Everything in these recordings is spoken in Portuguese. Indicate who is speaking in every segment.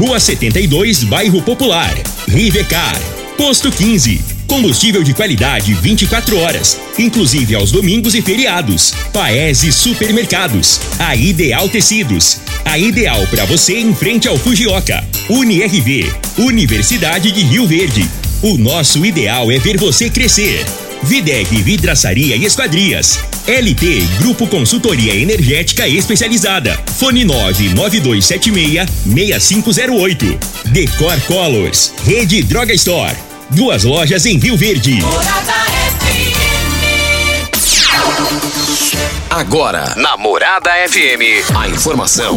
Speaker 1: Rua 72, Bairro Popular. Rivecar. Posto 15. Combustível de qualidade 24 horas, inclusive aos domingos e feriados. Paese Supermercados. A Ideal Tecidos. A ideal para você em frente ao Fujioka. UniRV. Universidade de Rio Verde. O nosso ideal é ver você crescer. Videg Vidraçaria e Esquadrias. LT Grupo Consultoria Energética Especializada. Fone 99276-6508. Decor Colors. Rede Droga Store. Duas lojas em Rio Verde.
Speaker 2: Agora, na Morada FM, a informação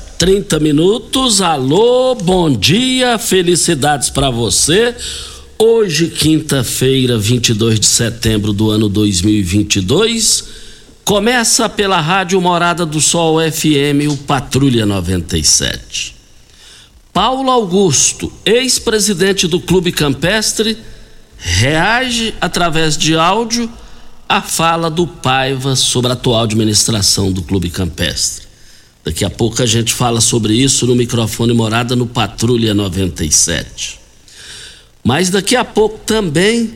Speaker 3: 30 minutos. Alô, bom dia, felicidades para você. Hoje, quinta-feira, 22 de setembro do ano 2022, começa pela Rádio Morada do Sol FM, o Patrulha 97. Paulo Augusto, ex-presidente do Clube Campestre, reage através de áudio à fala do Paiva sobre a atual administração do Clube Campestre. Daqui a pouco a gente fala sobre isso no microfone Morada no Patrulha 97. Mas daqui a pouco também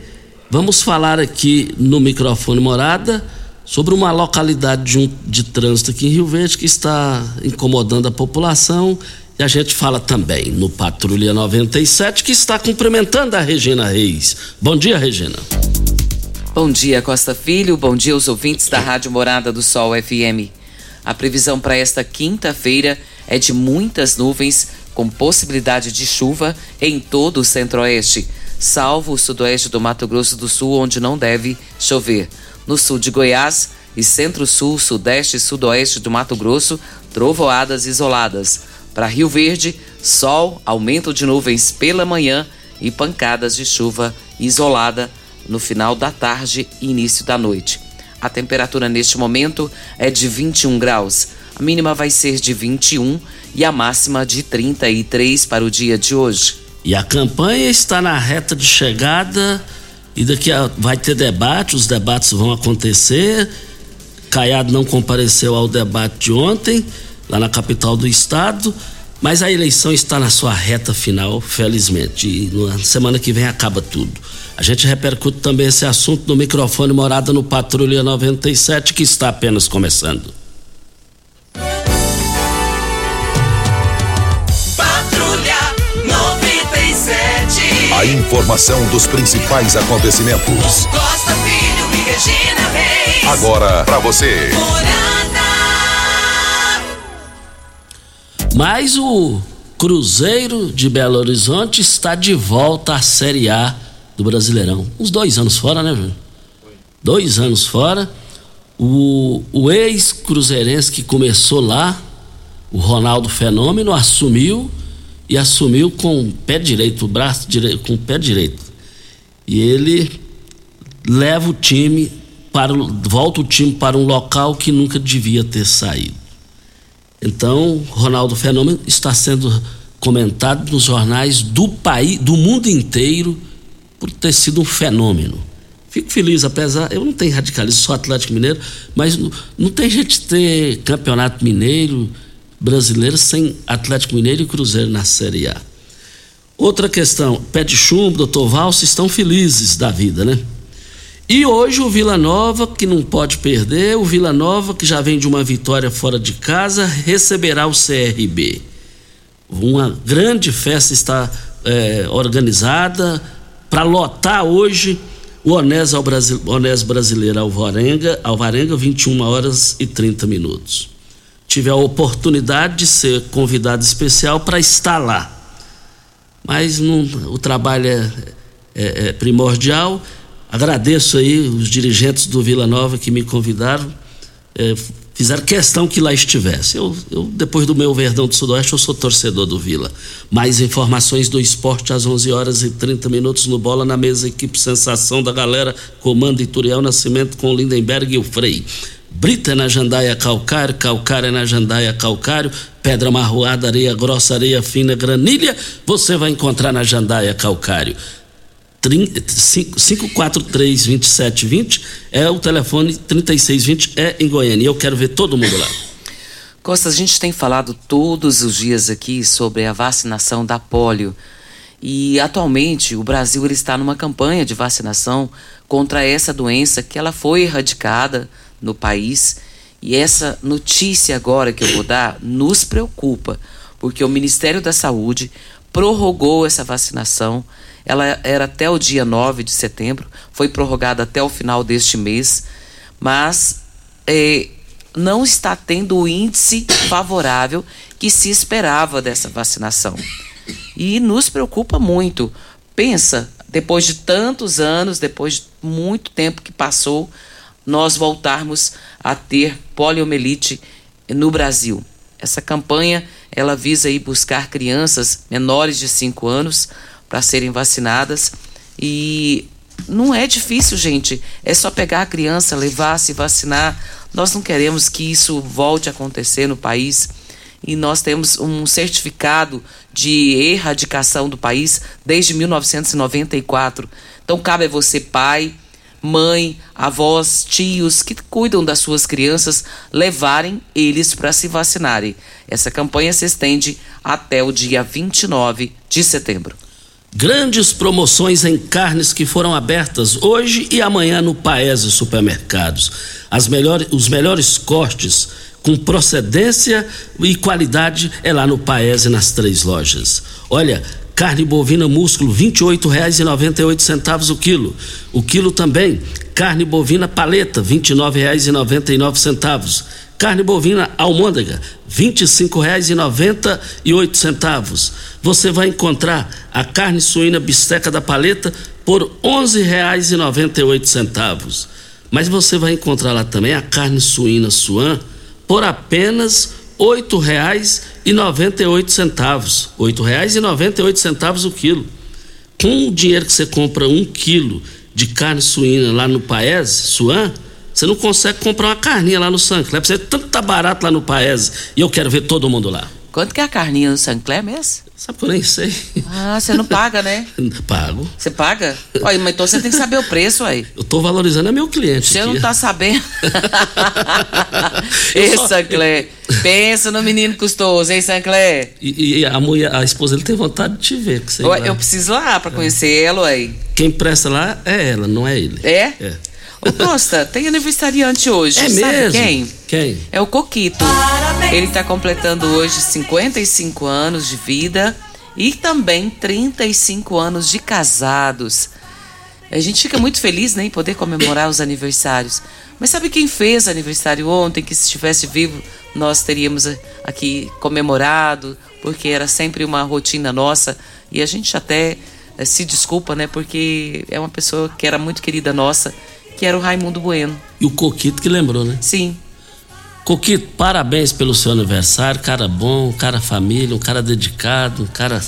Speaker 3: vamos falar aqui no microfone Morada sobre uma localidade de, um, de trânsito aqui em Rio Verde que está incomodando a população e a gente fala também no Patrulha 97 que está cumprimentando a Regina Reis. Bom dia, Regina.
Speaker 4: Bom dia, Costa Filho. Bom dia aos ouvintes da Rádio Morada do Sol FM. A previsão para esta quinta-feira é de muitas nuvens com possibilidade de chuva em todo o centro-oeste, salvo o sudoeste do Mato Grosso do Sul, onde não deve chover. No sul de Goiás e centro-sul, sudeste e sudoeste do Mato Grosso, trovoadas isoladas. Para Rio Verde, sol, aumento de nuvens pela manhã e pancadas de chuva isolada no final da tarde e início da noite. A temperatura neste momento é de 21 graus. A mínima vai ser de 21 e a máxima de 33 para o dia de hoje.
Speaker 3: E a campanha está na reta de chegada e daqui a, vai ter debate, os debates vão acontecer. Caiado não compareceu ao debate de ontem, lá na capital do estado, mas a eleição está na sua reta final, felizmente. E na semana que vem acaba tudo. A gente repercute também esse assunto no microfone Morada no Patrulha 97, que está apenas começando.
Speaker 5: Patrulha 97.
Speaker 2: A informação dos principais acontecimentos.
Speaker 5: Costa Filho e Regina Reis.
Speaker 2: Agora para você.
Speaker 5: Morada.
Speaker 3: Mas o Cruzeiro de Belo Horizonte está de volta à Série A do Brasileirão. Uns dois anos fora, né, velho? Dois anos fora. O, o ex-cruzeirense que começou lá, o Ronaldo Fenômeno, assumiu e assumiu com o pé direito, o braço direito, com o pé direito. E ele leva o time para volta o time para um local que nunca devia ter saído. Então, Ronaldo Fenômeno está sendo comentado nos jornais do país, do mundo inteiro por ter sido um fenômeno. Fico feliz, apesar. Eu não tenho radicalismo, sou Atlético Mineiro, mas não, não tem gente ter campeonato mineiro brasileiro sem Atlético Mineiro e Cruzeiro na Série A. Outra questão: pé de chumbo, doutor Valso, estão felizes da vida, né? E hoje o Vila Nova, que não pode perder, o Vila Nova, que já vem de uma vitória fora de casa, receberá o CRB. Uma grande festa está é, organizada para lotar hoje O Onés, ao Brasil, Onés Brasileiro Alvarenga, Alvarenga, 21 horas e 30 minutos. Tive a oportunidade de ser convidado especial para estar lá. Mas não, o trabalho é, é, é primordial. Agradeço aí os dirigentes do Vila Nova que me convidaram. É, fizeram questão que lá estivesse. Eu, eu, depois do meu Verdão do Sudoeste, eu sou torcedor do Vila. Mais informações do esporte às 11 horas e 30 minutos no Bola na Mesa, equipe Sensação da Galera, comando Ituriel Nascimento com Lindenberg e o Frei. Brita é na jandaia calcário, calcário é na jandaia calcário, pedra marroada, areia grossa, areia fina, granilha, você vai encontrar na jandaia calcário. 543-2720 é o telefone 3620 é em Goiânia. Eu quero ver todo mundo lá.
Speaker 4: Costa, a gente tem falado todos os dias aqui sobre a vacinação da polio. E atualmente o Brasil ele está numa campanha de vacinação contra essa doença que ela foi erradicada no país. E essa notícia agora que eu vou dar nos preocupa, porque o Ministério da Saúde prorrogou essa vacinação ela era até o dia 9 de setembro, foi prorrogada até o final deste mês, mas é, não está tendo o índice favorável que se esperava dessa vacinação. E nos preocupa muito. Pensa, depois de tantos anos, depois de muito tempo que passou, nós voltarmos a ter poliomielite no Brasil. Essa campanha ela visa aí buscar crianças menores de 5 anos para serem vacinadas. E não é difícil, gente. É só pegar a criança, levar, se vacinar. Nós não queremos que isso volte a acontecer no país. E nós temos um certificado de erradicação do país desde 1994. Então, cabe a você, pai, mãe, avós, tios que cuidam das suas crianças, levarem eles para se vacinarem. Essa campanha se estende até o dia 29 de setembro.
Speaker 3: Grandes promoções em carnes que foram abertas hoje e amanhã no Paese Supermercados. Melhores, os melhores cortes com procedência e qualidade é lá no Paese nas três lojas. Olha, carne bovina músculo R$ 28,98 o quilo. O quilo também carne bovina paleta R$ 29,99 Carne bovina almôndega, R$ 25,98. Você vai encontrar a carne suína bisteca da paleta por R$ 11,98. Mas você vai encontrar lá também a carne suína suan por apenas R$ 8,98. R$ 8,98 o quilo. Com o dinheiro que você compra um quilo de carne suína lá no Paese, suan, você não consegue comprar uma carninha lá no Sancler. Você tanto tá barato lá no Paese e eu quero ver todo mundo lá.
Speaker 4: Quanto que é a carninha no Sancler mesmo?
Speaker 3: Sabe que eu nem sei.
Speaker 4: Ah, você não paga, né?
Speaker 3: Pago.
Speaker 4: Você paga? Olha, mas então você tem que saber o preço aí.
Speaker 3: Eu tô valorizando é meu cliente.
Speaker 4: Você
Speaker 3: aqui.
Speaker 4: não tá sabendo. Ei, Sancler, pensa no menino custoso, hein, Sancler?
Speaker 3: E, e, a mulher, a esposa, ele tem vontade de te ver. Que você
Speaker 4: eu, eu preciso lá pra conhecer ela aí.
Speaker 3: Quem presta lá é ela, não é ele.
Speaker 4: É?
Speaker 3: É.
Speaker 4: Ô Costa, tem aniversariante hoje.
Speaker 3: É
Speaker 4: Sabe
Speaker 3: mesmo?
Speaker 4: quem?
Speaker 3: Quem?
Speaker 4: É o Coquito. Ele está completando hoje 55 anos de vida e também 35 anos de casados. A gente fica muito feliz né, em poder comemorar os aniversários. Mas sabe quem fez aniversário ontem? Que se estivesse vivo, nós teríamos aqui comemorado, porque era sempre uma rotina nossa. E a gente até eh, se desculpa, né? Porque é uma pessoa que era muito querida nossa, que era o Raimundo Bueno.
Speaker 3: E o Coquito que lembrou, né?
Speaker 4: Sim.
Speaker 3: Coquito, parabéns pelo seu aniversário. Cara bom, cara família, um cara dedicado, um cara.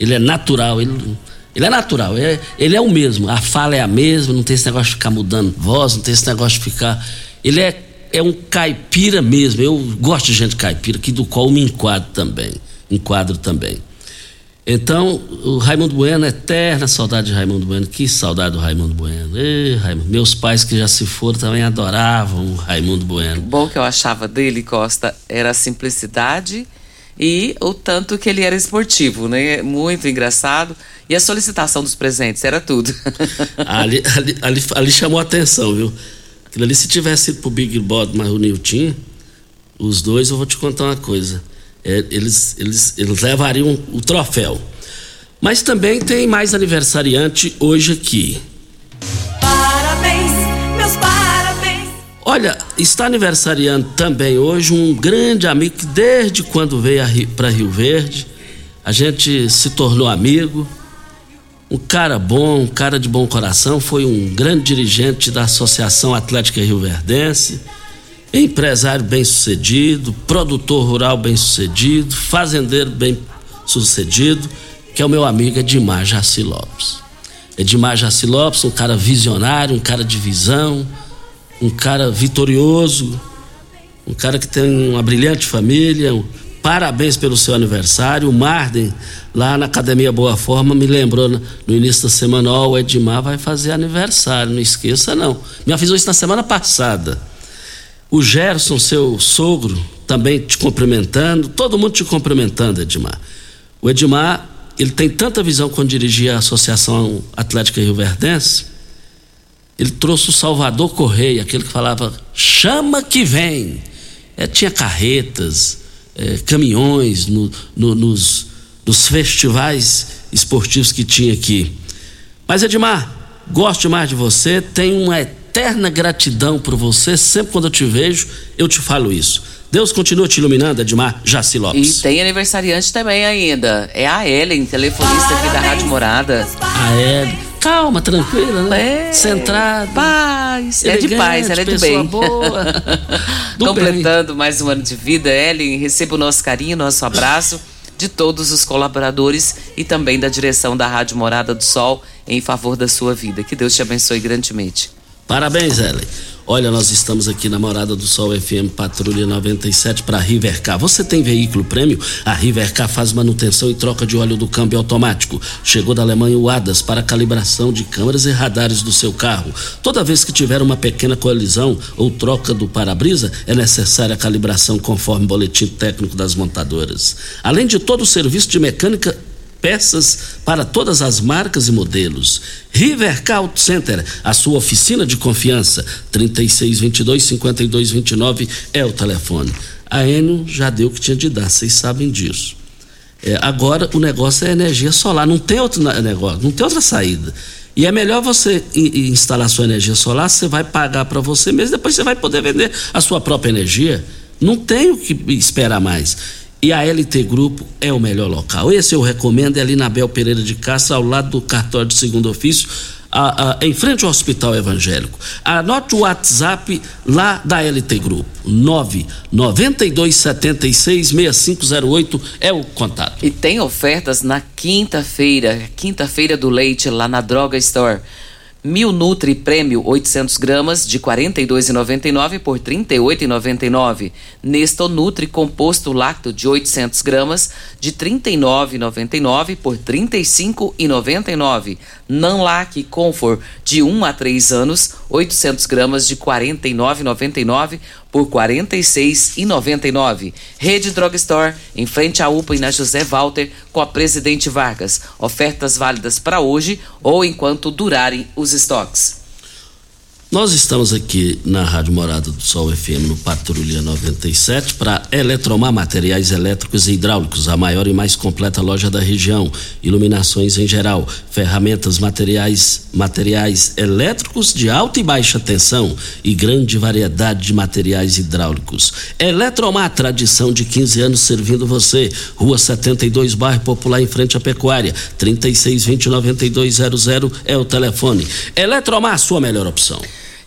Speaker 3: Ele é natural, ele, ele é natural, ele é, ele é o mesmo. A fala é a mesma, não tem esse negócio de ficar mudando voz, não tem esse negócio de ficar. Ele é, é um caipira mesmo. Eu gosto de gente caipira, que do qual me enquadro também. Enquadro também. Então, o Raimundo Bueno, eterna saudade de Raimundo Bueno. Que saudade do Raimundo Bueno. Ei, Raimundo. Meus pais que já se foram também adoravam o Raimundo Bueno.
Speaker 4: bom que eu achava dele, Costa, era a simplicidade e o tanto que ele era esportivo, né? Muito engraçado. E a solicitação dos presentes, era tudo.
Speaker 3: ali, ali, ali, ali chamou a atenção, viu? Aquilo ali, se tivesse ido pro Big Brother, mas o Nilton, os dois, eu vou te contar uma coisa. É, eles, eles, eles levariam o troféu. Mas também tem mais aniversariante hoje aqui. Parabéns, meus parabéns. Olha, está aniversariando também hoje um grande amigo que desde quando veio para Rio Verde, a gente se tornou amigo. Um cara bom, um cara de bom coração, foi um grande dirigente da Associação Atlética Rio Verdense empresário bem-sucedido, produtor rural bem-sucedido, fazendeiro bem-sucedido, que é o meu amigo Edmar Jaci Lopes. Edmar Jaci Lopes, um cara visionário, um cara de visão, um cara vitorioso, um cara que tem uma brilhante família. Parabéns pelo seu aniversário. O Marden, lá na Academia Boa Forma, me lembrou no início da semana: ó, o Edmar vai fazer aniversário, não esqueça não. Me avisou isso na semana passada. O Gerson, seu sogro, também te cumprimentando, todo mundo te cumprimentando, Edmar. O Edmar, ele tem tanta visão quando dirigia a Associação Atlética Rio Verdense ele trouxe o Salvador Correia, aquele que falava chama que vem. É, tinha carretas, é, caminhões no, no, nos, nos festivais esportivos que tinha aqui. Mas Edmar, gosto demais de você, tenho uma eterna gratidão por você. Sempre quando eu te vejo, eu te falo isso. Deus continua te iluminando, Edmar Jaci Lopes.
Speaker 4: E tem aniversariante também ainda. É a Ellen, telefonista aqui da Rádio Morada.
Speaker 3: A Ellen calma, tranquila, né?
Speaker 4: É.
Speaker 3: Centrada.
Speaker 4: Paz. É de paz, ela é do bem.
Speaker 3: Boa, do
Speaker 4: Completando bem. mais um ano de vida, Ellen, receba o nosso carinho, nosso abraço de todos os colaboradores e também da direção da Rádio Morada do Sol em favor da sua vida. Que Deus te abençoe grandemente.
Speaker 3: Parabéns, Ellen. Olha, nós estamos aqui na Morada do Sol FM Patrulha 97 para Rivercar. Você tem veículo prêmio? A Rivercar faz manutenção e troca de óleo do câmbio automático. Chegou da Alemanha o ADAS para calibração de câmeras e radares do seu carro. Toda vez que tiver uma pequena colisão ou troca do para-brisa, é necessária a calibração conforme boletim técnico das montadoras. Além de todo o serviço de mecânica peças para todas as marcas e modelos. Rivercar Auto Center, a sua oficina de confiança. 3622-5229 é o telefone. A Enio já deu o que tinha de dar, vocês sabem disso. É, agora o negócio é energia solar, não tem outro negócio, não tem outra saída. E é melhor você instalar sua energia solar, você vai pagar para você mesmo, depois você vai poder vender a sua própria energia. Não tem o que esperar mais. E a LT Grupo é o melhor local. Esse eu recomendo, é ali na Bel Pereira de Castro, ao lado do cartório de segundo ofício, a, a, em frente ao Hospital Evangélico. Anote o WhatsApp lá da LT Grupo. 992766508 é o contato.
Speaker 4: E tem ofertas na quinta-feira, quinta-feira do leite lá na Droga Store. Mil Nutri Prêmio 800 gramas de R$ 42,99 por R$ 38,99. Nesto Nutri Composto Lacto de 800 gramas de R$ 39,99 por R$ 35,99. Nanlac Comfort de 1 a 3 anos 800 gramas de R$ 49,99 por R$ 46,99. Rede Drugstore, em frente à UPA e na José Walter, com a Presidente Vargas. Ofertas válidas para hoje ou enquanto durarem os estoques.
Speaker 3: Nós estamos aqui na Rádio Morada do Sol FM no Patrulha 97 para Eletromar Materiais Elétricos e Hidráulicos, a maior e mais completa loja da região. Iluminações em geral, ferramentas, materiais, materiais elétricos de alta e baixa tensão e grande variedade de materiais hidráulicos. Eletromar, tradição de 15 anos servindo você. Rua 72, bairro Popular, em frente à Pecuária. 3620 9200 é o telefone. Eletromar, sua melhor opção.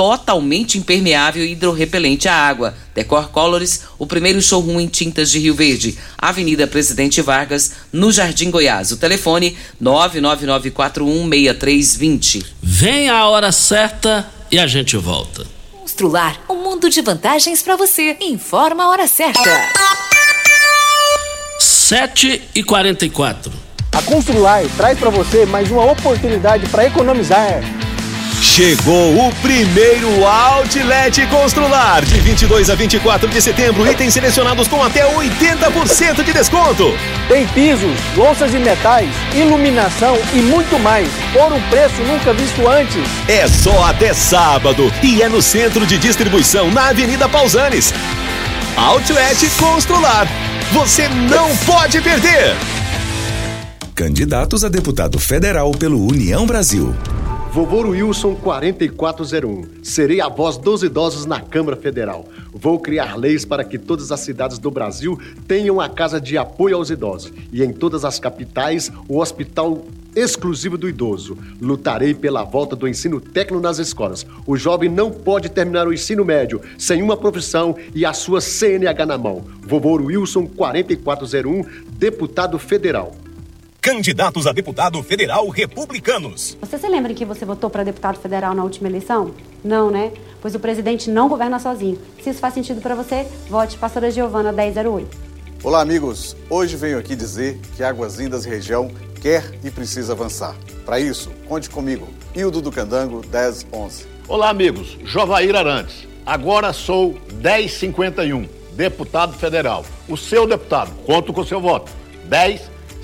Speaker 4: totalmente impermeável e hidrorrepelente à água. Decor Colors, o primeiro showroom em tintas de Rio Verde. Avenida Presidente Vargas, no Jardim Goiás. O telefone 999416320.
Speaker 3: Vem a hora certa e a gente volta.
Speaker 6: Constrular um mundo de vantagens para você. Informa a hora certa.
Speaker 3: 7 e 44
Speaker 7: A Constrular traz para você mais uma oportunidade para economizar. Chegou o primeiro Outlet Constrular, de 22 a 24 de setembro, itens selecionados com até 80% de desconto.
Speaker 8: Tem pisos, louças e metais, iluminação e muito mais, por um preço nunca visto antes.
Speaker 7: É só até sábado e é no centro de distribuição, na Avenida Pausanes. Outlet Constrular, você não pode perder!
Speaker 9: Candidatos a deputado federal pelo União Brasil.
Speaker 10: Vovô Wilson 4401. Serei a voz dos idosos na Câmara Federal. Vou criar leis para que todas as cidades do Brasil tenham a casa de apoio aos idosos e em todas as capitais o hospital exclusivo do idoso. Lutarei pela volta do ensino técnico nas escolas. O jovem não pode terminar o ensino médio sem uma profissão e a sua CNH na mão. Vovô Wilson 4401, deputado federal.
Speaker 7: Candidatos a deputado federal republicanos.
Speaker 11: Você se lembra que você votou para deputado federal na última eleição? Não, né? Pois o presidente não governa sozinho. Se isso faz sentido para você, vote Pastora Giovana 1008.
Speaker 12: Olá, amigos. Hoje venho aqui dizer que Águas Lindas região quer e precisa avançar. Para isso, conte comigo. Hildo do Candango 1011.
Speaker 13: Olá, amigos. Jovair Arantes. Agora sou 1051, deputado federal. O seu deputado. Conto com seu voto. 10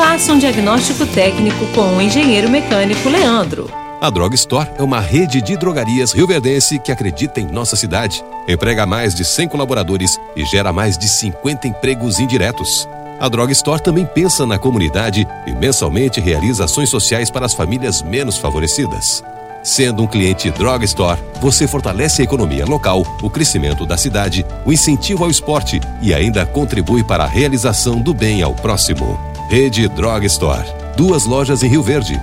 Speaker 14: Faça um diagnóstico técnico com o engenheiro mecânico Leandro.
Speaker 15: A Drog Store é uma rede de drogarias rioverdense que acredita em nossa cidade, emprega mais de 100 colaboradores e gera mais de 50 empregos indiretos. A Drog Store também pensa na comunidade e mensalmente realiza ações sociais para as famílias menos favorecidas. Sendo um cliente Drog Store, você fortalece a economia local, o crescimento da cidade, o incentivo ao esporte e ainda contribui para a realização do bem ao próximo. Rede Drog Store. Duas lojas em Rio Verde.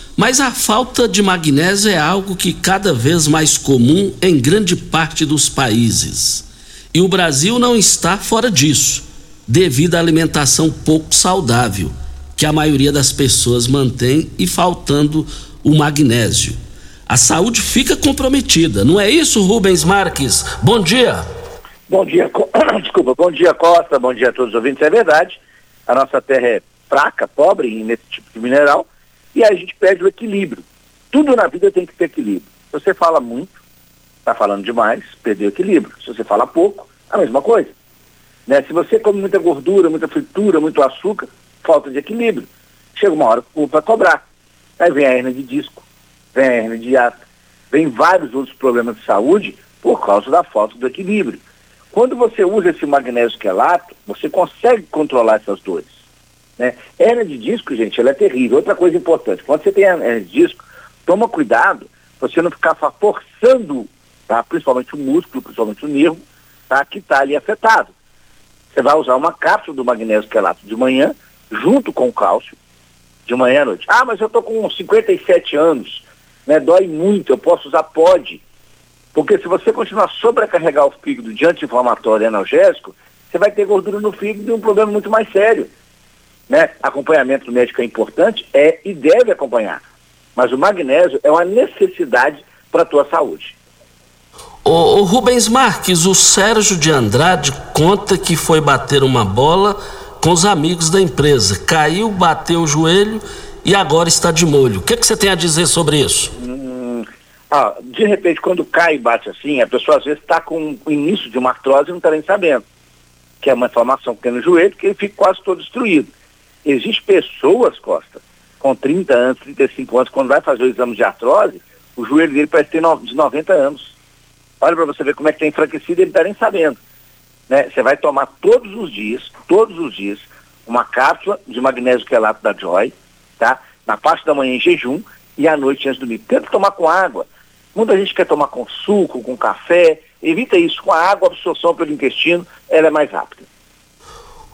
Speaker 3: Mas a falta de magnésio é algo que cada vez mais comum em grande parte dos países. E o Brasil não está fora disso, devido à alimentação pouco saudável que a maioria das pessoas mantém e faltando o magnésio. a saúde fica comprometida. Não é isso, Rubens Marques? Bom dia.
Speaker 16: Bom dia, desculpa, bom dia Costa, bom dia a todos os ouvintes. É verdade, a nossa terra é fraca, pobre nesse tipo de mineral, e a gente perde o equilíbrio. Tudo na vida tem que ter equilíbrio. Se você fala muito, está falando demais, perdeu o equilíbrio. Se você fala pouco, a mesma coisa. Né? Se você come muita gordura, muita fritura, muito açúcar, falta de equilíbrio. Chega uma hora vai cobrar. Aí vem a hernia de disco, vem a hernia de hiato, vem vários outros problemas de saúde por causa da falta do equilíbrio. Quando você usa esse magnésio quelato, você consegue controlar essas dores. Né? De disco, gente, ela é terrível. Outra coisa importante, quando você tem hernia de disco, toma cuidado você não ficar forçando, tá? principalmente o músculo, principalmente o nervo, tá? que está ali afetado. Você vai usar uma cápsula do magnésio quelato de manhã, junto com o cálcio, de manhã à noite. Ah, mas eu estou com 57 anos, né? dói muito, eu posso usar pode. Porque se você continuar sobrecarregar o fígado de anti-inflamatório e analgésico, você vai ter gordura no fígado e um problema muito mais sério. Né? Acompanhamento médico é importante, é e deve acompanhar. Mas o magnésio é uma necessidade para a tua saúde.
Speaker 3: O, o, Rubens Marques, o Sérgio de Andrade conta que foi bater uma bola com os amigos da empresa. Caiu, bateu o joelho e agora está de molho. O que, que você tem a dizer sobre isso?
Speaker 16: Hum, ah, de repente, quando cai e bate assim, a pessoa às vezes está com o início de uma artrose e não está nem sabendo. Que é uma inflamação que tem no joelho, que ele fica quase todo destruído. Existem pessoas, Costa, com 30 anos, 35 anos, quando vai fazer o exame de artrose, o joelho dele parece ter de 90 anos. Olha para você ver como é que está enfraquecido, ele está nem sabendo. Né? Você vai tomar todos os dias, todos os dias, uma cápsula de magnésio quelato da Joy, tá? Na parte da manhã em jejum e à noite antes de dormir. Tenta tomar com água. Muita gente quer tomar com suco, com café. Evita isso. Com a água, a absorção pelo intestino, ela é mais rápida.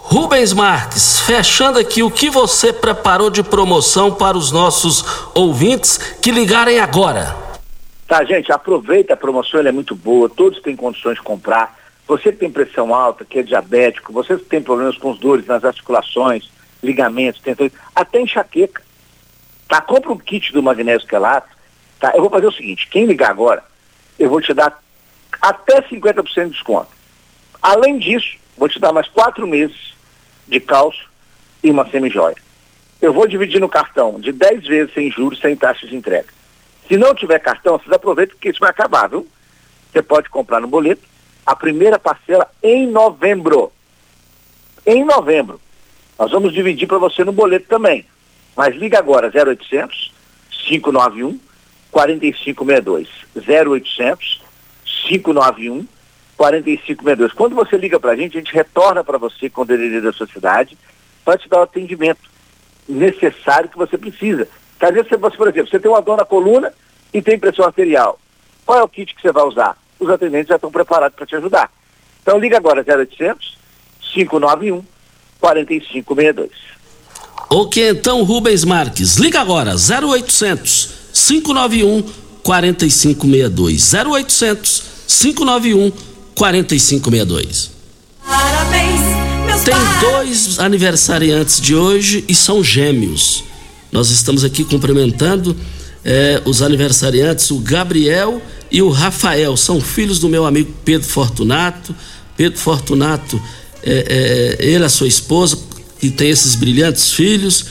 Speaker 3: Rubens Marques, fechando aqui, o que você preparou de promoção para os nossos ouvintes que ligarem agora?
Speaker 16: Tá, gente, aproveita a promoção, ela é muito boa, todos têm condições de comprar. Você que tem pressão alta, que é diabético, você que tem problemas com os dores nas articulações, ligamentos, tentões, até enxaqueca. Tá, compra um kit do magnésio quelato, tá? Eu vou fazer o seguinte, quem ligar agora, eu vou te dar até 50% de desconto. Além disso, vou te dar mais quatro meses de cálcio e uma semijóia. Eu vou dividir no cartão de 10 vezes sem juros, sem taxa de entrega. Se não tiver cartão, vocês aproveitem que isso vai acabar, viu? Você pode comprar no boleto a primeira parcela em novembro. Em novembro. Nós vamos dividir para você no boleto também. Mas liga agora, 0800 591 4562. 0800 591 4562. Quando você liga para a gente, a gente retorna para você com o DDD da sua cidade para te dar o atendimento necessário que você precisa. Às vezes, você, por exemplo, você tem uma dor na coluna e tem pressão arterial. Qual é o kit que você vai usar? Os atendentes já estão preparados para te ajudar. Então liga agora 0800 591 4562.
Speaker 3: Ok, então Rubens Marques, liga agora 0800 591 4562. 0800 591 4562.
Speaker 5: Parabéns, meus
Speaker 3: Tem dois aniversariantes de hoje e são gêmeos. Nós estamos aqui cumprimentando eh, os aniversariantes, o Gabriel e o Rafael. São filhos do meu amigo Pedro Fortunato. Pedro Fortunato, eh, eh, ele, a sua esposa, que tem esses brilhantes filhos.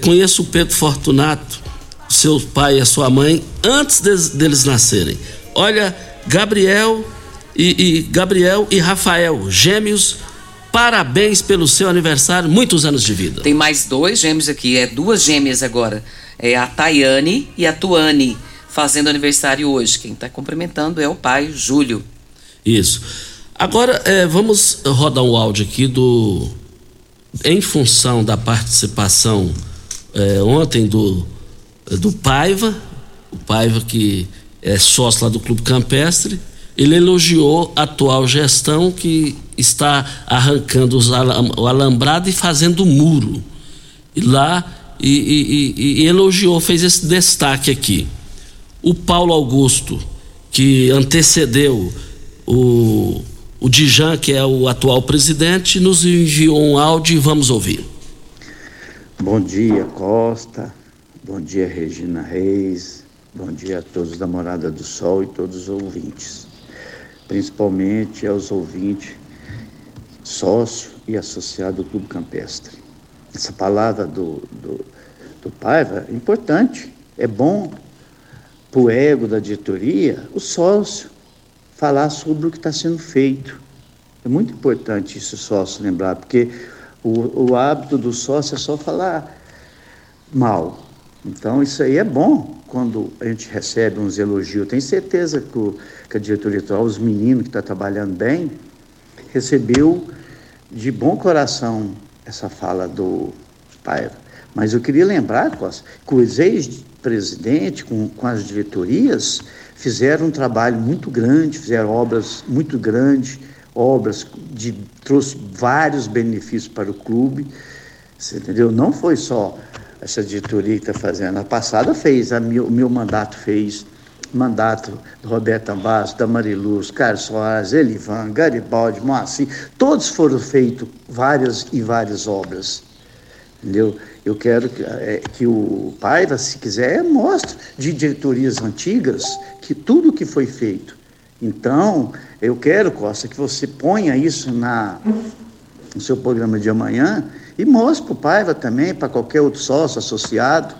Speaker 3: conheço o Pedro Fortunato, seu pai e a sua mãe, antes de, deles nascerem. Olha, Gabriel e, e Gabriel e Rafael, gêmeos. Parabéns pelo seu aniversário, muitos anos de vida.
Speaker 4: Tem mais dois gêmeos aqui, é duas gêmeas agora. É a Tayane e a Tuane, fazendo aniversário hoje. Quem está cumprimentando é o pai, Júlio.
Speaker 3: Isso. Agora é, vamos rodar um áudio aqui do. Em função da participação é, ontem do, do Paiva, o Paiva que é sócio lá do Clube Campestre, ele elogiou a atual gestão que está arrancando o alambrado e fazendo muro. E lá e, e, e, elogiou, fez esse destaque aqui. O Paulo Augusto, que antecedeu o, o Dijan, que é o atual presidente, nos enviou um áudio e vamos ouvir.
Speaker 17: Bom dia, Costa. Bom dia, Regina Reis.
Speaker 18: Bom dia a todos da Morada do Sol e todos os ouvintes. Principalmente aos ouvintes sócio e associado do Clube Campestre. Essa palavra do, do, do Paiva é importante. É bom para o ego da diretoria, o sócio, falar sobre o que está sendo feito. É muito importante isso, sócio, lembrar, porque o, o hábito do sócio é só falar mal. Então, isso aí é bom quando a gente recebe uns elogios. Tenho certeza que, o, que a diretoria atual, os meninos que estão tá trabalhando bem, recebeu de bom coração essa fala do Paiva. Mas eu queria lembrar, que os ex-presidentes, com, com as diretorias, fizeram um trabalho muito grande, fizeram obras muito grandes, obras de trouxe vários benefícios para o clube. Você entendeu? Não foi só essa diretoria que está fazendo. A passada fez, a meu, o meu mandato fez, mandato do Roberto Ambasso, da Mariluz, Carlos Soares, Elivan, Garibaldi, Moacir, todos foram feitos várias e várias obras. Entendeu? Eu quero que, é, que o Paiva, se quiser, mostre de diretorias antigas que tudo que foi feito. Então, eu quero, Costa, que você ponha isso na, no seu programa de amanhã e mostre para o Paiva também, para qualquer outro sócio associado.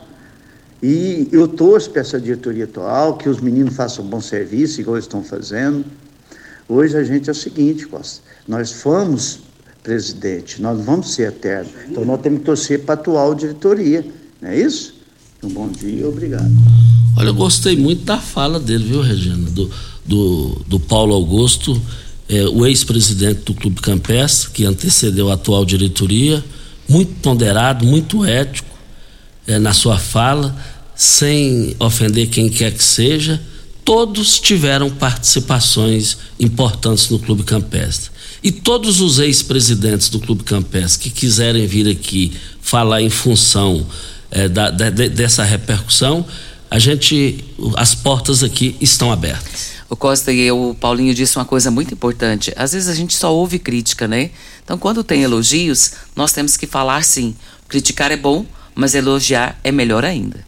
Speaker 18: E eu torço para essa diretoria atual, que os meninos façam um bom serviço, igual estão fazendo. Hoje a gente é o seguinte, Costa, nós fomos presidente, nós vamos ser eternos. Então nós temos que torcer para a atual diretoria, não é isso? Um bom dia e obrigado.
Speaker 3: Olha, eu gostei muito da fala dele, viu, Regina? Do, do, do Paulo Augusto, é, o ex-presidente do Clube Campestre, que antecedeu a atual diretoria, muito ponderado, muito ético é, na sua fala, sem ofender quem quer que seja. Todos tiveram participações importantes no Clube Campestre. E todos os ex-presidentes do Clube Campestre que quiserem vir aqui falar em função é, da, da, dessa repercussão, a gente, as portas aqui estão abertas.
Speaker 4: O Costa e eu, o Paulinho disse uma coisa muito importante. Às vezes a gente só ouve crítica, né? Então, quando tem elogios, nós temos que falar sim. Criticar é bom, mas elogiar é melhor ainda.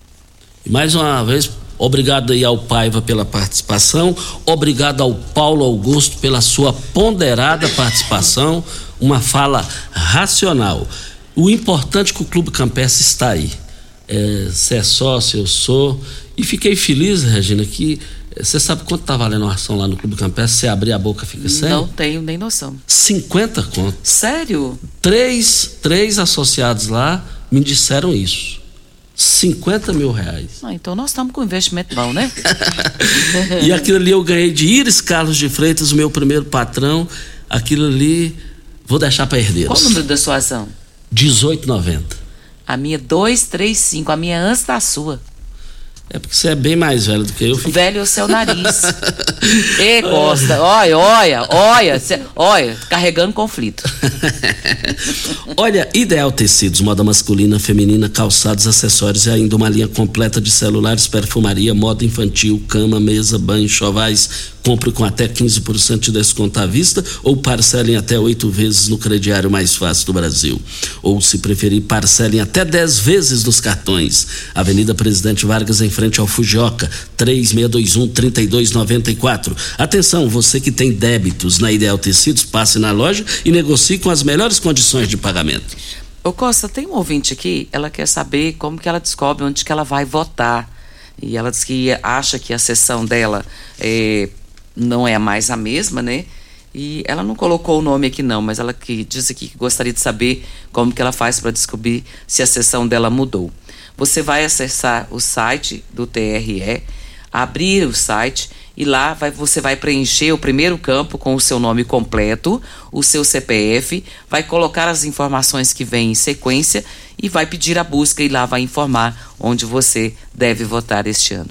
Speaker 3: E mais uma vez, obrigado aí ao Paiva pela participação, obrigado ao Paulo Augusto pela sua ponderada participação, uma fala racional. O importante é que o Clube Campestre está aí. É, se é sócio, eu sou. E fiquei feliz, Regina, que você sabe quanto tá valendo uma ação lá no Clube Campestre? Você abrir a boca fica sem?
Speaker 4: Não tenho nem noção.
Speaker 3: 50 contos.
Speaker 4: Sério?
Speaker 3: Três, três associados lá me disseram isso. 50 mil reais.
Speaker 4: Ah, então nós estamos com investimento bom, né?
Speaker 3: e aquilo ali eu ganhei de Iris Carlos de Freitas, o meu primeiro patrão. Aquilo ali, vou deixar para herdeiros.
Speaker 4: Qual o número da sua ação?
Speaker 3: 1890.
Speaker 4: A minha 235, a minha antes da sua.
Speaker 3: É porque você é bem mais velho do que eu. Fico...
Speaker 4: Velho é o seu nariz. Ê, Costa, olha, olha, olha, cê, olha, carregando conflito.
Speaker 3: olha, Ideal Tecidos, moda masculina, feminina, calçados, acessórios e ainda uma linha completa de celulares, perfumaria, moda infantil, cama, mesa, banho, chovais, Compre com até 15% de desconto à vista ou parcelem até oito vezes no crediário mais fácil do Brasil. Ou, se preferir, parcelem até 10 vezes nos cartões. Avenida Presidente Vargas, em frente ao Fujioka, 3621-3294. Atenção, você que tem débitos na Ideal Tecidos, passe na loja e negocie com as melhores condições de pagamento.
Speaker 4: Ô Costa, tem um ouvinte aqui, ela quer saber como que ela descobre onde que ela vai votar. E ela diz que acha que a sessão dela é, não é mais a mesma, né? E ela não colocou o nome aqui não, mas ela que diz aqui que gostaria de saber como que ela faz para descobrir se a sessão dela mudou. Você vai acessar o site do TRE, abrir o site e lá vai, você vai preencher o primeiro campo com o seu nome completo, o seu CPF, vai colocar as informações que vêm em sequência e vai pedir a busca e lá vai informar onde você deve votar este ano.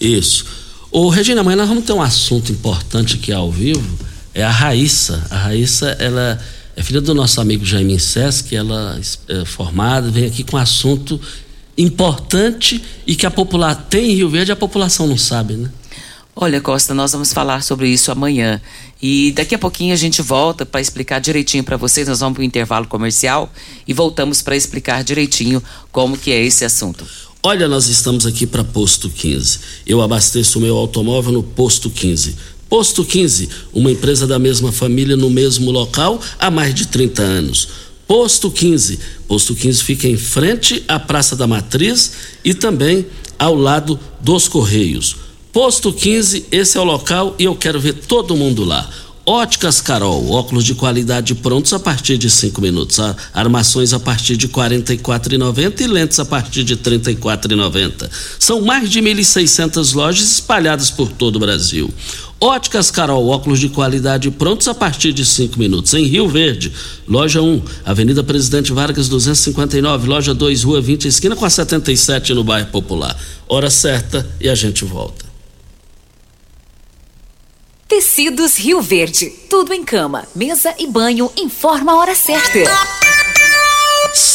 Speaker 3: Isso. Ô, Regina, amanhã nós vamos ter um assunto importante aqui ao vivo. É a Raíssa. A Raíssa, ela é filha do nosso amigo Jaime Sesc, ela é formada, vem aqui com assunto importante e que a população tem em Rio Verde a população não sabe, né?
Speaker 4: Olha, Costa, nós vamos falar sobre isso amanhã. E daqui a pouquinho a gente volta para explicar direitinho para vocês. Nós vamos para o intervalo comercial e voltamos para explicar direitinho como que é esse assunto.
Speaker 3: Olha, nós estamos aqui para Posto 15. Eu abasteço o meu automóvel no Posto 15. Posto 15, uma empresa da mesma família no mesmo local há mais de 30 anos. Posto 15. Posto 15 fica em frente à Praça da Matriz e também ao lado dos Correios. Posto 15, esse é o local e eu quero ver todo mundo lá. Óticas Carol, óculos de qualidade prontos a partir de 5 minutos. Armações a partir de R$ 44,90 e lentes a partir de R$ 34,90. São mais de 1.600 lojas espalhadas por todo o Brasil. Óticas Carol, óculos de qualidade prontos a partir de 5 minutos. Em Rio Verde, loja 1, Avenida Presidente Vargas 259, loja 2, Rua 20, esquina com a 77 no bairro Popular. Hora certa e a gente volta.
Speaker 19: Tecidos Rio Verde. Tudo em cama, mesa e banho. Informa a hora certa.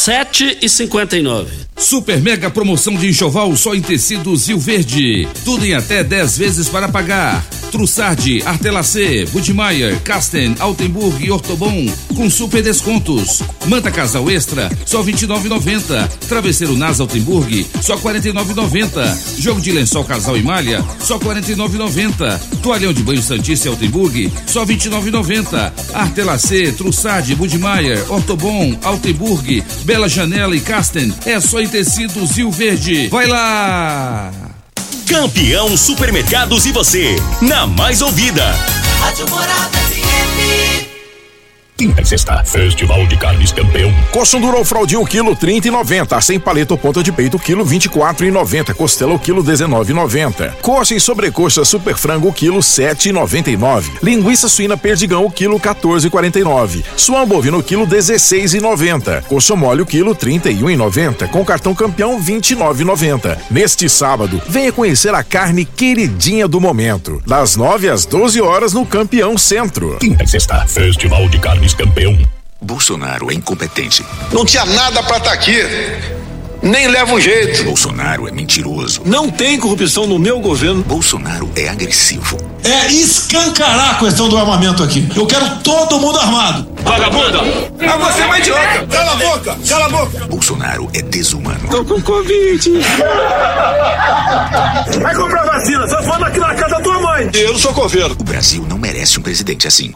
Speaker 3: 7 e 59.
Speaker 17: Super mega promoção de enxoval só em tecidos Rio Verde. Tudo em até 10 vezes para pagar. Trussardi, Artelacê, Budmeier, Casten, Altenburg e Ortobon com super descontos. Manta Casal Extra, só 29,90. Travesseiro Nas Altenburg, só 49,90. Jogo de lençol Casal e Malha, só 49,90. Toalhão de banho Santícia Altenburg, só 29,90. Artelacê, Trussardi, Budmeier, Ortobon, Altenburg, Bela Janela e Casten, é só em tecidos Rio Verde. Vai lá!
Speaker 20: Campeão Supermercados e você, na mais ouvida.
Speaker 21: Rádio Morada FM.
Speaker 22: Quinta e sexta, Festival de Carnes Campeão. Coxão duro ou fraldinho, quilo trinta e noventa. Sem paleta ou ponta de peito, quilo vinte e quatro e noventa. Costela, o quilo dezenove e noventa. Coxa e sobrecoxa super frango, quilo sete e noventa e nove. Linguiça suína perdigão, o quilo quatorze e quarenta e nove. Suão bovino, quilo dezesseis e noventa. Coxa mole, o quilo trinta e um e noventa. Com cartão campeão, vinte e nove e noventa. Neste sábado, venha conhecer a carne queridinha do momento. Das nove às doze horas no Campeão Centro. Quinta e sexta, Festival de Carnes Campeão.
Speaker 20: Bolsonaro é incompetente.
Speaker 23: Não tinha nada pra estar aqui. Nem leva um jeito.
Speaker 20: Bolsonaro é mentiroso.
Speaker 23: Não tem corrupção no meu governo.
Speaker 20: Bolsonaro é agressivo.
Speaker 23: É escancarar a questão do armamento aqui. Eu quero todo mundo armado.
Speaker 20: Vagabunda!
Speaker 23: Ah, você é uma idiota! Cala a boca! Cala a boca!
Speaker 20: Bolsonaro é desumano.
Speaker 23: Tô com Covid. Vai comprar vacina, só falando aqui na casa da tua mãe. Eu sou coveiro.
Speaker 20: O Brasil não merece um presidente assim.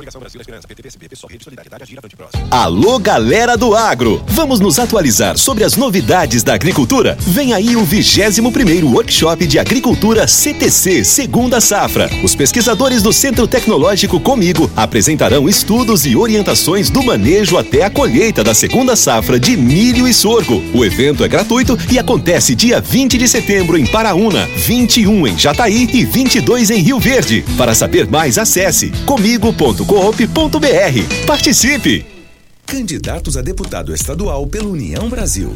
Speaker 7: Alô, galera do agro! Vamos nos atualizar sobre as novidades da agricultura? Vem aí o 21 primeiro Workshop de Agricultura CTC Segunda Safra. Os pesquisadores do Centro Tecnológico Comigo apresentarão estudos e orientações do manejo até a colheita da segunda safra de milho e sorgo. O evento é gratuito e acontece dia 20 de setembro em Paraúna, 21 em Jataí e 22 em Rio Verde. Para saber mais, acesse comigo.coop.br. Participe!
Speaker 9: Candidatos a deputado estadual pela União Brasil.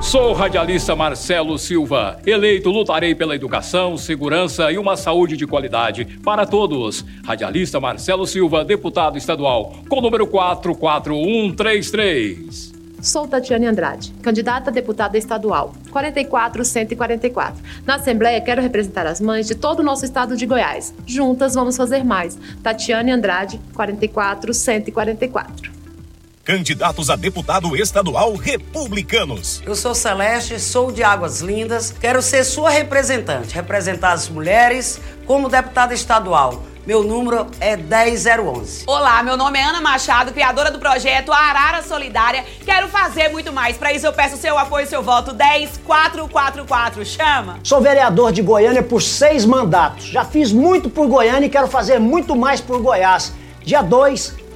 Speaker 24: Sou o radialista Marcelo Silva. Eleito, lutarei pela educação, segurança e uma saúde de qualidade para todos. Radialista Marcelo Silva, deputado estadual, com o número 44133.
Speaker 25: Sou Tatiane Andrade, candidata a deputada estadual, 44144. Na Assembleia, quero representar as mães de todo o nosso estado de Goiás. Juntas vamos fazer mais. Tatiane Andrade, 44144.
Speaker 20: Candidatos a deputado estadual republicanos.
Speaker 26: Eu sou Celeste, sou de Águas Lindas, quero ser sua representante, representar as mulheres como deputada estadual. Meu número é 10011.
Speaker 27: Olá, meu nome é Ana Machado, criadora do projeto Arara Solidária. Quero fazer muito mais. Para isso eu peço seu apoio e seu voto 10444. Chama.
Speaker 28: Sou vereador de Goiânia por seis mandatos. Já fiz muito por Goiânia e quero fazer muito mais por Goiás. Dia 2,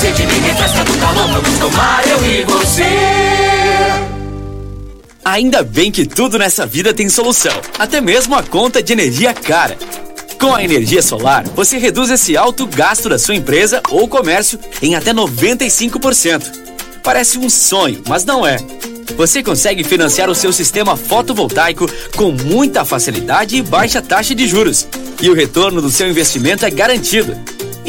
Speaker 29: Mata minha sede, me do calor. Vamos tomar eu e você.
Speaker 30: Ainda bem que tudo nessa vida tem solução, até mesmo a conta de energia cara. Com a energia solar, você reduz esse alto gasto da sua empresa ou comércio em até 95%. Parece um sonho, mas não é. você consegue financiar o seu sistema fotovoltaico com muita facilidade e baixa taxa de juros. E o retorno do seu investimento é garantido.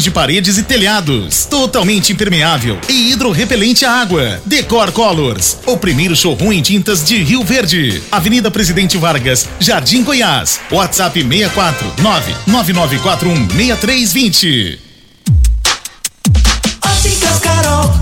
Speaker 31: de paredes e telhados. Totalmente impermeável e hidrorrepelente à água. Decor Colors, o primeiro showroom em tintas de Rio Verde. Avenida Presidente Vargas, Jardim Goiás. WhatsApp 64 99941 6320.
Speaker 21: Óticas Carol,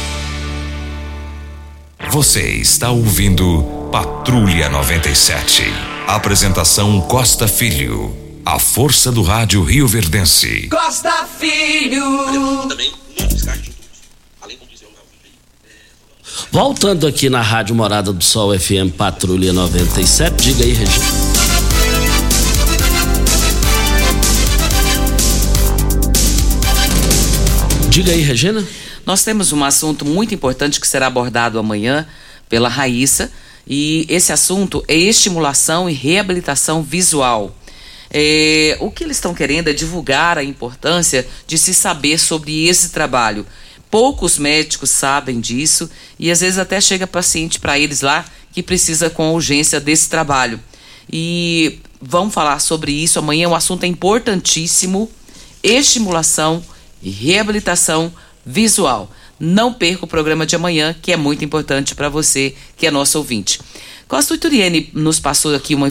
Speaker 32: Você está ouvindo Patrulha 97. Apresentação Costa Filho. A força do rádio Rio Verdense.
Speaker 21: Costa Filho.
Speaker 3: Voltando aqui na Rádio Morada do Sol FM Patrulha 97, diga aí, Regina. Diga aí, Regina.
Speaker 4: Nós temos um assunto muito importante que será abordado amanhã pela Raíssa. E esse assunto é estimulação e reabilitação visual. É, o que eles estão querendo é divulgar a importância de se saber sobre esse trabalho. Poucos médicos sabem disso e às vezes até chega paciente para eles lá que precisa com urgência desse trabalho. E vamos falar sobre isso amanhã. O assunto é importantíssimo: estimulação e reabilitação visual. Não perca o programa de amanhã, que é muito importante para você, que é nosso ouvinte. Costa Ituriene nos passou aqui uma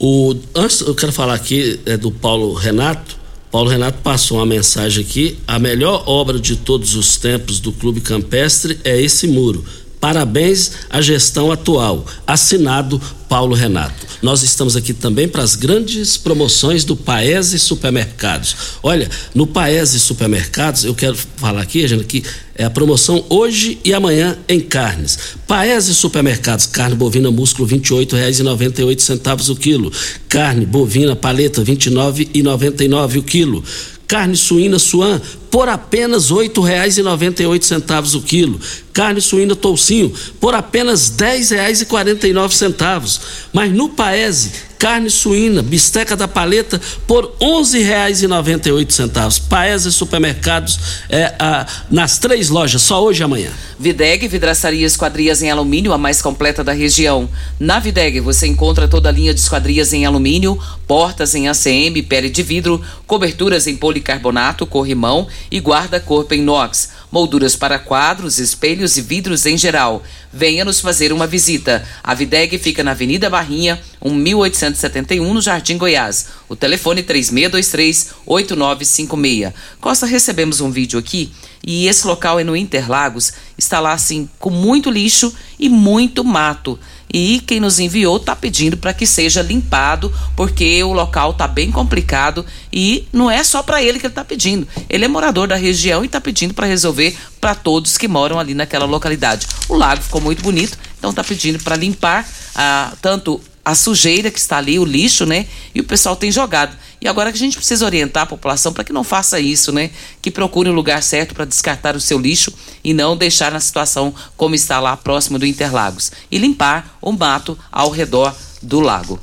Speaker 3: o, antes eu quero falar aqui é do Paulo Renato. Paulo Renato passou uma mensagem aqui. A melhor obra de todos os tempos do Clube Campestre é esse muro. Parabéns à gestão atual. Assinado Paulo Renato. Nós estamos aqui também para as grandes promoções do Paese Supermercados. Olha, no Paese Supermercados, eu quero falar aqui, gente, que é a promoção hoje e amanhã em carnes. Paese Supermercados, carne bovina músculo R$ 28,98 o quilo. Carne bovina paleta R$ 29,99 o quilo. Carne suína suan por apenas R$ 8,98 o quilo. Carne suína toucinho por apenas R$ 10,49. Mas no Paese, carne suína, bisteca da paleta por R$ 11,98. Paese Supermercados é, a, nas três lojas, só hoje e amanhã.
Speaker 4: Videg Vidraçaria Esquadrias em Alumínio, a mais completa da região. Na Videg você encontra toda a linha de esquadrias em alumínio, portas em ACM, pele de vidro, coberturas em policarbonato, corrimão e guarda-corpo em inox, molduras para quadros, espelhos e vidros em geral. Venha nos fazer uma visita. A Videg fica na Avenida Barrinha, 1871, no Jardim Goiás. O telefone 3623-8956. Costa, recebemos um vídeo aqui e esse local é no Interlagos. Está lá assim, com muito lixo e muito mato. E quem nos enviou está pedindo para que seja limpado, porque o local está bem complicado e não é só para ele que ele está pedindo. Ele é morador da região e está pedindo para resolver para todos que moram ali naquela localidade. O lago ficou muito bonito, então está pedindo para limpar ah, tanto a sujeira que está ali, o lixo, né? E o pessoal tem jogado. E agora que a gente precisa orientar a população para que não faça isso, né? Que procure um lugar certo para descartar o seu lixo e não deixar na situação como está lá próximo do Interlagos. E limpar o mato ao redor do lago.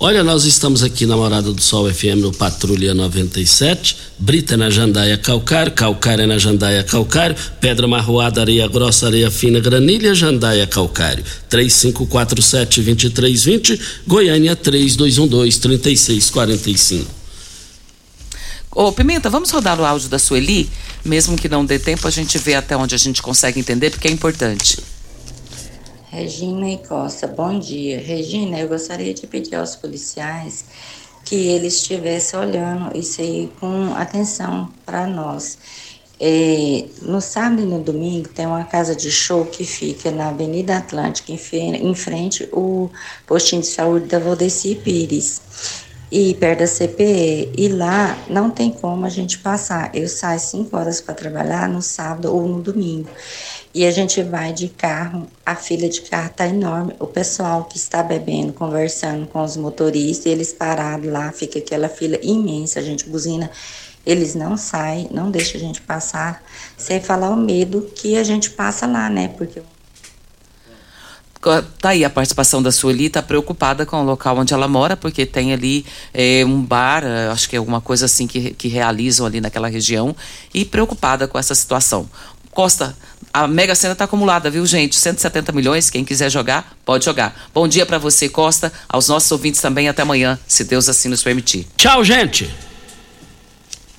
Speaker 3: Olha, nós estamos aqui na Morada do Sol FM no Patrulha 97, Brita na Jandaia Calcário, Calcário na Jandaia Calcário, Pedra Marroada, Areia Grossa, Areia Fina, Granilha, Jandaia Calcário. 3547-2320, Goiânia 3212-3645.
Speaker 4: Ô, Pimenta, vamos rodar o áudio da Sueli? Mesmo que não dê tempo, a gente vê até onde a gente consegue entender, porque é importante.
Speaker 33: Regina e Costa, bom dia. Regina, eu gostaria de pedir aos policiais que eles estivessem olhando isso aí com atenção para nós. É, no sábado e no domingo tem uma casa de show que fica na Avenida Atlântica, em, frente o postinho de saúde da Valdeci Pires e perto da CPE. E lá não tem como a gente passar. Eu saio 5 horas para trabalhar no sábado ou no domingo e a gente vai de carro, a fila de carro tá enorme. O pessoal que está bebendo, conversando com os motoristas, eles parados lá, fica aquela fila imensa, a gente buzina. Eles não saem, não deixam a gente passar, sem falar o medo que a gente passa lá, né? Porque
Speaker 4: tá aí a participação da Sueli, tá preocupada com o local onde ela mora, porque tem ali é, um bar, é, acho que é alguma coisa assim que, que realizam ali naquela região, e preocupada com essa situação. Costa, a Mega Sena está acumulada, viu, gente? 170 milhões. Quem quiser jogar, pode jogar. Bom dia para você, Costa. Aos nossos ouvintes também. Até amanhã, se Deus assim nos permitir.
Speaker 3: Tchau, gente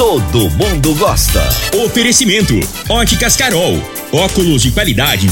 Speaker 34: Todo mundo gosta.
Speaker 20: Oferecimento: Óticas Carol. Óculos de qualidade